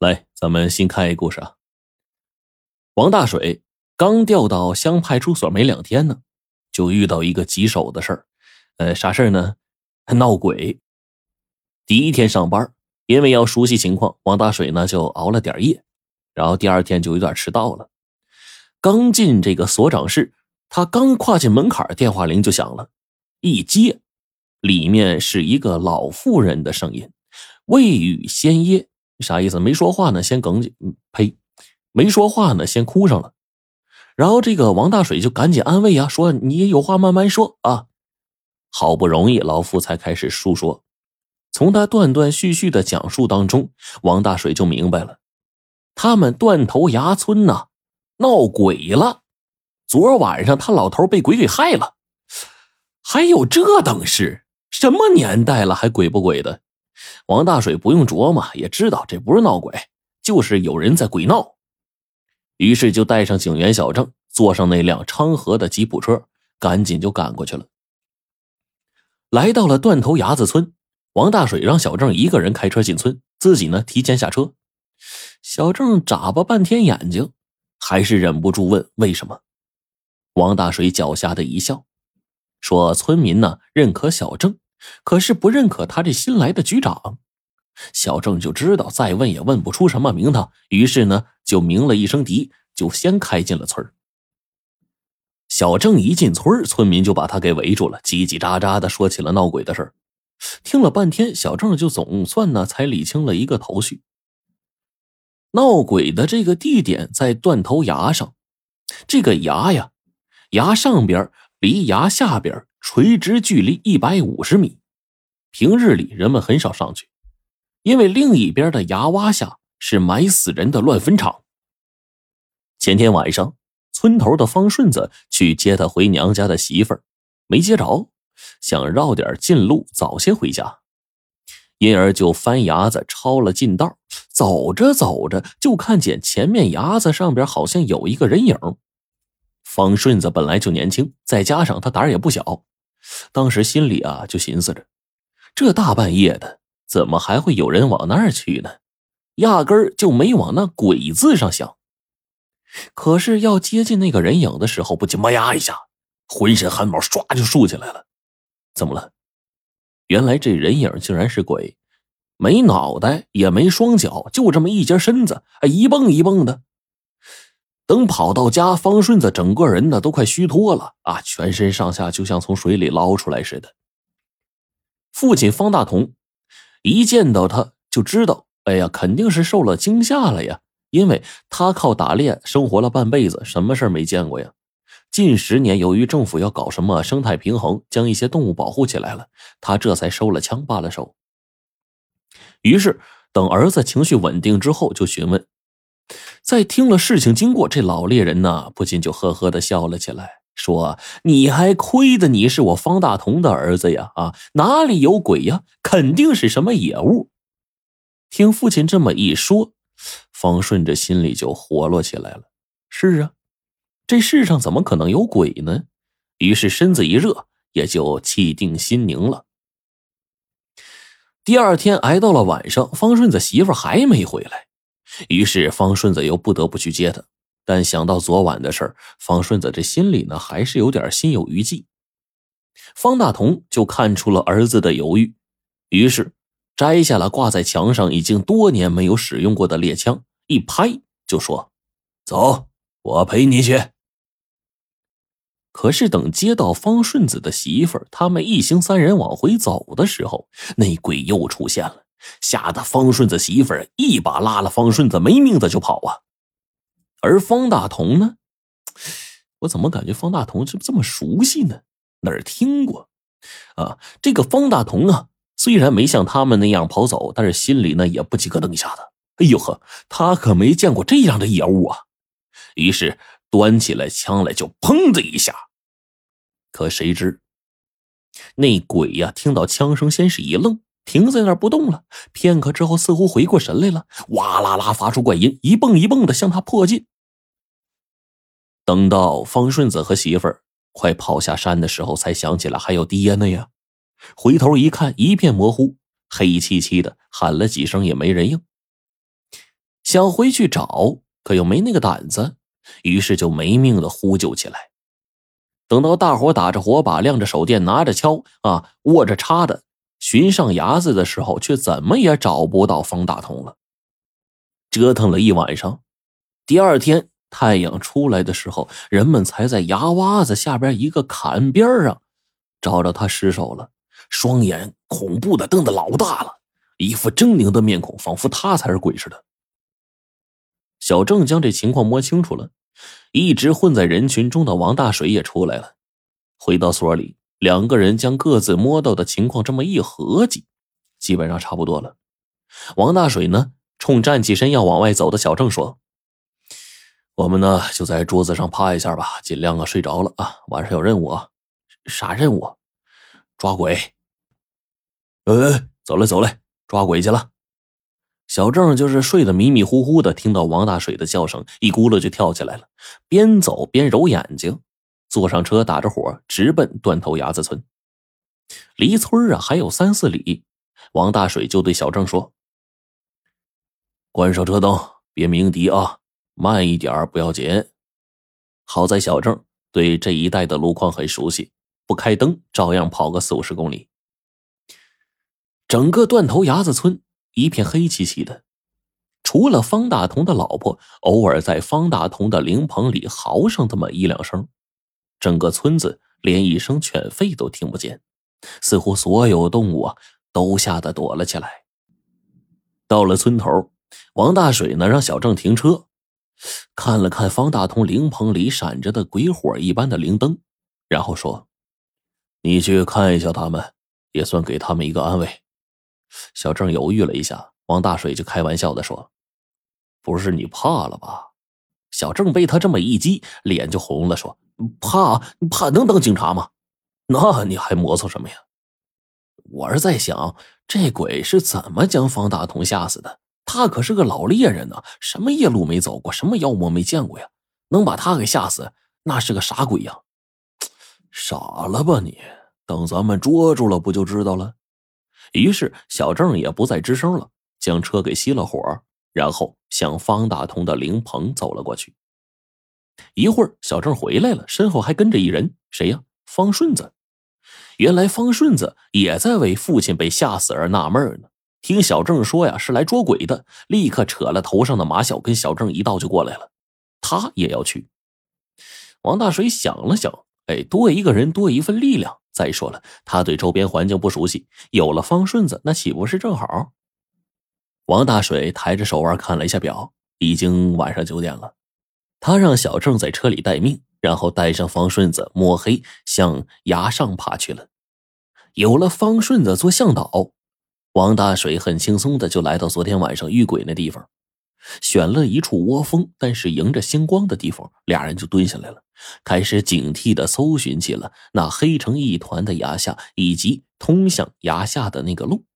来，咱们新开一故事啊。王大水刚调到乡派出所没两天呢，就遇到一个棘手的事儿。呃，啥事儿呢？闹鬼。第一天上班，因为要熟悉情况，王大水呢就熬了点夜，然后第二天就有点迟到了。刚进这个所长室，他刚跨进门槛，电话铃就响了。一接，里面是一个老妇人的声音：“未雨先噎。”啥意思？没说话呢，先哽咽。呸！没说话呢，先哭上了。然后这个王大水就赶紧安慰啊，说：“你有话慢慢说啊。”好不容易，老妇才开始述说。从他断断续续的讲述当中，王大水就明白了，他们断头崖村呐，闹鬼了。昨晚上他老头被鬼给害了。还有这等事？什么年代了，还鬼不鬼的？王大水不用琢磨，也知道这不是闹鬼，就是有人在鬼闹。于是就带上警员小郑，坐上那辆昌河的吉普车，赶紧就赶过去了。来到了断头崖子村，王大水让小郑一个人开车进村，自己呢提前下车。小郑眨巴半天眼睛，还是忍不住问为什么。王大水狡黠的一笑，说：“村民呢认可小郑。”可是不认可他这新来的局长，小郑就知道再问也问不出什么名堂，于是呢就鸣了一声笛，就先开进了村小郑一进村村民就把他给围住了，叽叽喳喳的说起了闹鬼的事。听了半天，小郑就总算呢才理清了一个头绪。闹鬼的这个地点在断头崖上，这个崖呀，崖上边离崖下边。垂直距离一百五十米，平日里人们很少上去，因为另一边的崖洼下是埋死人的乱坟场。前天晚上，村头的方顺子去接他回娘家的媳妇儿，没接着，想绕点近路早些回家，因而就翻崖子抄了近道，走着走着就看见前面崖子上边好像有一个人影。方顺子本来就年轻，再加上他胆儿也不小。当时心里啊就寻思着，这大半夜的，怎么还会有人往那儿去呢？压根儿就没往那“鬼”字上想。可是要接近那个人影的时候，不禁“妈呀”一下，浑身汗毛唰就竖起来了。怎么了？原来这人影竟然是鬼，没脑袋也没双脚，就这么一截身子，一蹦一蹦的。等跑到家，方顺子整个人呢都快虚脱了啊，全身上下就像从水里捞出来似的。父亲方大同一见到他就知道，哎呀，肯定是受了惊吓了呀，因为他靠打猎生活了半辈子，什么事没见过呀。近十年，由于政府要搞什么生态平衡，将一些动物保护起来了，他这才收了枪，罢了手。于是等儿子情绪稳定之后，就询问。在听了事情经过，这老猎人呢不禁就呵呵的笑了起来，说：“你还亏得你是我方大同的儿子呀！啊，哪里有鬼呀？肯定是什么野物。”听父亲这么一说，方顺这心里就活络起来了。是啊，这世上怎么可能有鬼呢？于是身子一热，也就气定心宁了。第二天挨到了晚上，方顺子媳妇还没回来。于是方顺子又不得不去接他，但想到昨晚的事儿，方顺子这心里呢还是有点心有余悸。方大同就看出了儿子的犹豫，于是摘下了挂在墙上已经多年没有使用过的猎枪，一拍就说：“走，我陪你去。”可是等接到方顺子的媳妇儿，他们一行三人往回走的时候，那鬼又出现了。吓得方顺子媳妇儿一把拉了方顺子，没命的就跑啊！而方大同呢，我怎么感觉方大同这这么熟悉呢？哪儿听过？啊，这个方大同啊，虽然没像他们那样跑走，但是心里呢也不几个噔一下子。哎呦呵，他可没见过这样的野物啊！于是端起来枪来就砰的一下，可谁知那鬼呀，听到枪声先是一愣。停在那儿不动了，片刻之后似乎回过神来了，哇啦啦发出怪音，一蹦一蹦的向他迫近。等到方顺子和媳妇儿快跑下山的时候，才想起来还有爹呢呀。回头一看，一片模糊，黑漆漆的，喊了几声也没人应。想回去找，可又没那个胆子，于是就没命的呼救起来。等到大伙打着火把、亮着手电、拿着锹啊、握着叉的寻上崖子的时候，却怎么也找不到方大同了。折腾了一晚上，第二天太阳出来的时候，人们才在崖洼子下边一个坎边上找着他尸首了。双眼恐怖的瞪得老大了，一副狰狞的面孔，仿佛他才是鬼似的。小郑将这情况摸清楚了。一直混在人群中的王大水也出来了，回到所里，两个人将各自摸到的情况这么一合计，基本上差不多了。王大水呢，冲站起身要往外走的小郑说：“我们呢，就在桌子上趴一下吧，尽量啊睡着了啊。晚上有任务啊，啥任务？抓鬼。哎，走嘞走嘞，抓鬼去了。”小郑就是睡得迷迷糊糊的，听到王大水的叫声，一咕噜就跳起来了，边走边揉眼睛，坐上车打着火，直奔断头崖子村。离村啊还有三四里，王大水就对小郑说：“关上车灯，别鸣笛啊，慢一点不要紧。”好在小郑对这一带的路况很熟悉，不开灯照样跑个四五十公里。整个断头崖子村。一片黑漆漆的，除了方大同的老婆偶尔在方大同的灵棚里嚎上这么一两声，整个村子连一声犬吠都听不见，似乎所有动物啊都吓得躲了起来。到了村头，王大水呢让小郑停车，看了看方大同灵棚里闪着的鬼火一般的灵灯，然后说：“你去看一下他们，也算给他们一个安慰。”小郑犹豫了一下，王大水就开玩笑的说：“不是你怕了吧？”小郑被他这么一激，脸就红了，说：“怕怕能当警察吗？那你还磨蹭什么呀？”我是在想，这鬼是怎么将方大同吓死的？他可是个老猎人呢，什么夜路没走过，什么妖魔没见过呀？能把他给吓死，那是个啥鬼呀？傻了吧你？等咱们捉住了，不就知道了？于是小郑也不再吱声了，将车给熄了火，然后向方大同的灵棚走了过去。一会儿，小郑回来了，身后还跟着一人，谁呀？方顺子。原来方顺子也在为父亲被吓死而纳闷呢。听小郑说呀是来捉鬼的，立刻扯了头上的马小，跟小郑一道就过来了。他也要去。王大水想了想，哎，多一个人，多一份力量。再说了，他对周边环境不熟悉，有了方顺子，那岂不是正好？王大水抬着手腕看了一下表，已经晚上九点了。他让小郑在车里待命，然后带上方顺子，摸黑向崖上爬去了。有了方顺子做向导，王大水很轻松的就来到昨天晚上遇鬼那地方。选了一处窝风，但是迎着星光的地方，俩人就蹲下来了，开始警惕的搜寻起了那黑成一团的崖下以及通向崖下的那个路。